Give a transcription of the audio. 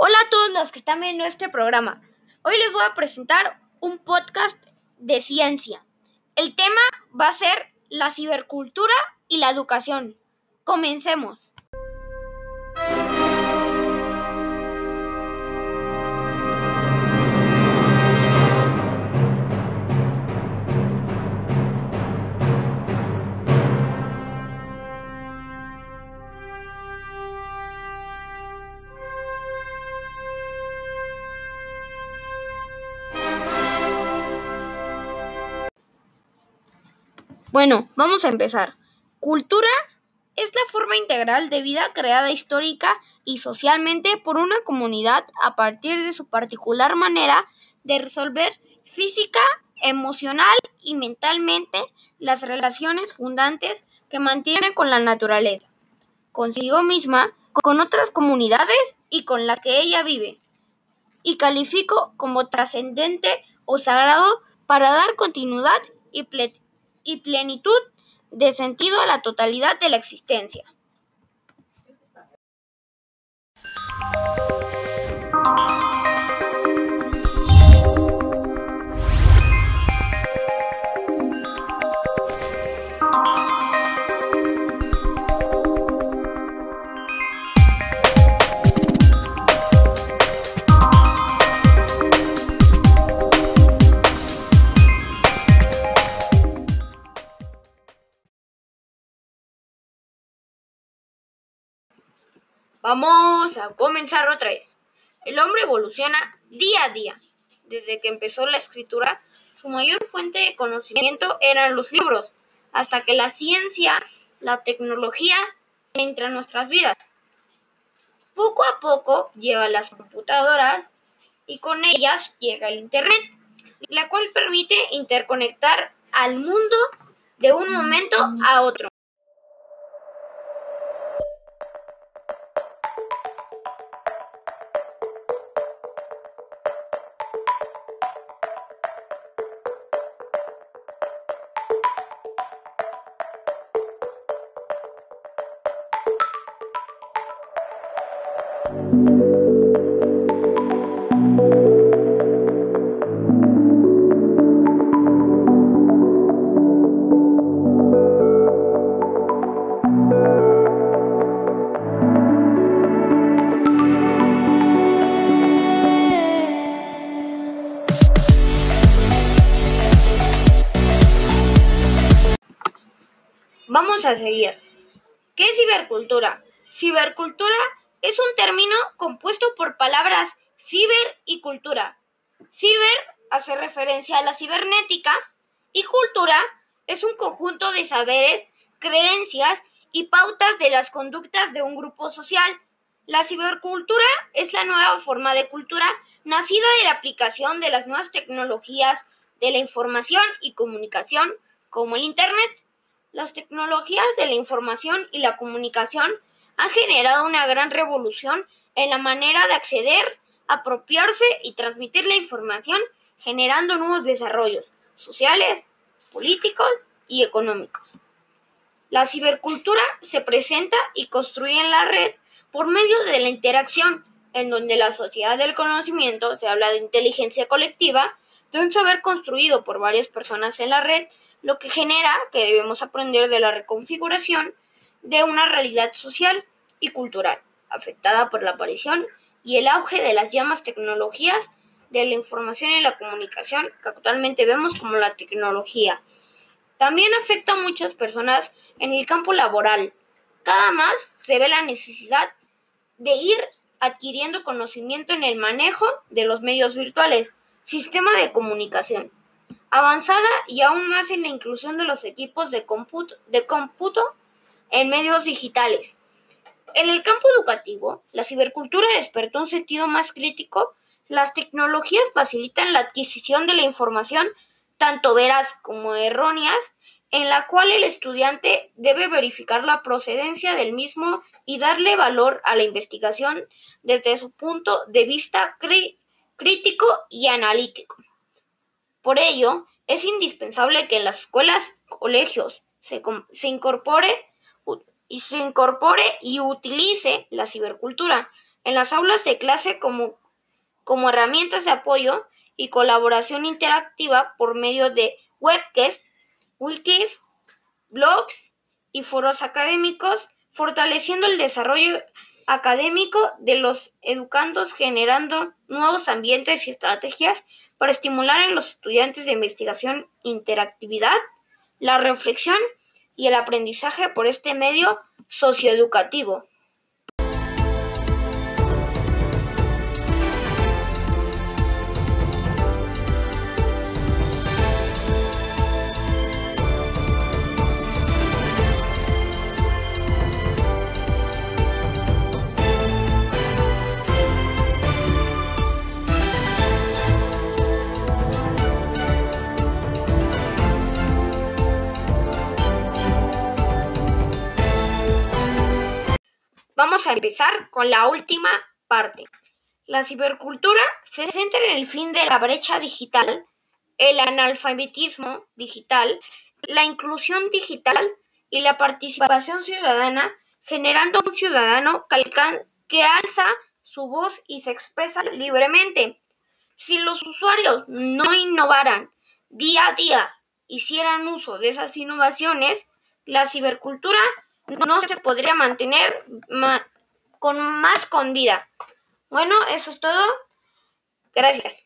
Hola a todos los que están viendo este programa. Hoy les voy a presentar un podcast de ciencia. El tema va a ser la cibercultura y la educación. Comencemos. Bueno, vamos a empezar. Cultura es la forma integral de vida creada histórica y socialmente por una comunidad a partir de su particular manera de resolver física, emocional y mentalmente las relaciones fundantes que mantiene con la naturaleza, consigo misma, con otras comunidades y con la que ella vive. Y califico como trascendente o sagrado para dar continuidad y y plenitud de sentido a la totalidad de la existencia. Vamos a comenzar otra vez. El hombre evoluciona día a día. Desde que empezó la escritura, su mayor fuente de conocimiento eran los libros, hasta que la ciencia, la tecnología entra en nuestras vidas. Poco a poco lleva las computadoras y con ellas llega el Internet, la cual permite interconectar al mundo de un momento a otro. Vamos a seguir. ¿Qué es cibercultura? Cibercultura es un término compuesto por palabras ciber y cultura. Ciber hace referencia a la cibernética y cultura es un conjunto de saberes, creencias y pautas de las conductas de un grupo social. La cibercultura es la nueva forma de cultura nacida de la aplicación de las nuevas tecnologías de la información y comunicación como el Internet. Las tecnologías de la información y la comunicación han generado una gran revolución en la manera de acceder, apropiarse y transmitir la información, generando nuevos desarrollos sociales, políticos y económicos. La cibercultura se presenta y construye en la red por medio de la interacción, en donde la sociedad del conocimiento se habla de inteligencia colectiva, de un saber construido por varias personas en la red, lo que genera que debemos aprender de la reconfiguración de una realidad social y cultural, afectada por la aparición y el auge de las llamas tecnologías de la información y la comunicación que actualmente vemos como la tecnología. También afecta a muchas personas en el campo laboral. Cada más se ve la necesidad de ir adquiriendo conocimiento en el manejo de los medios virtuales, sistema de comunicación, avanzada y aún más en la inclusión de los equipos de cómputo, de cómputo en medios digitales. En el campo educativo, la cibercultura despertó un sentido más crítico. Las tecnologías facilitan la adquisición de la información, tanto veraz como erróneas, en la cual el estudiante debe verificar la procedencia del mismo y darle valor a la investigación desde su punto de vista crítico y analítico. Por ello, es indispensable que en las escuelas, colegios, se, se incorpore y se incorpore y utilice la cibercultura en las aulas de clase como, como herramientas de apoyo y colaboración interactiva por medio de webcasts, wikis, blogs y foros académicos, fortaleciendo el desarrollo académico de los educandos, generando nuevos ambientes y estrategias para estimular en los estudiantes de investigación interactividad, la reflexión y el aprendizaje por este medio socioeducativo. Vamos a empezar con la última parte. La cibercultura se centra en el fin de la brecha digital, el analfabetismo digital, la inclusión digital y la participación ciudadana, generando un ciudadano que alza su voz y se expresa libremente. Si los usuarios no innovaran día a día, hicieran uso de esas innovaciones, la cibercultura no se podría mantener con más con vida. Bueno, eso es todo. Gracias.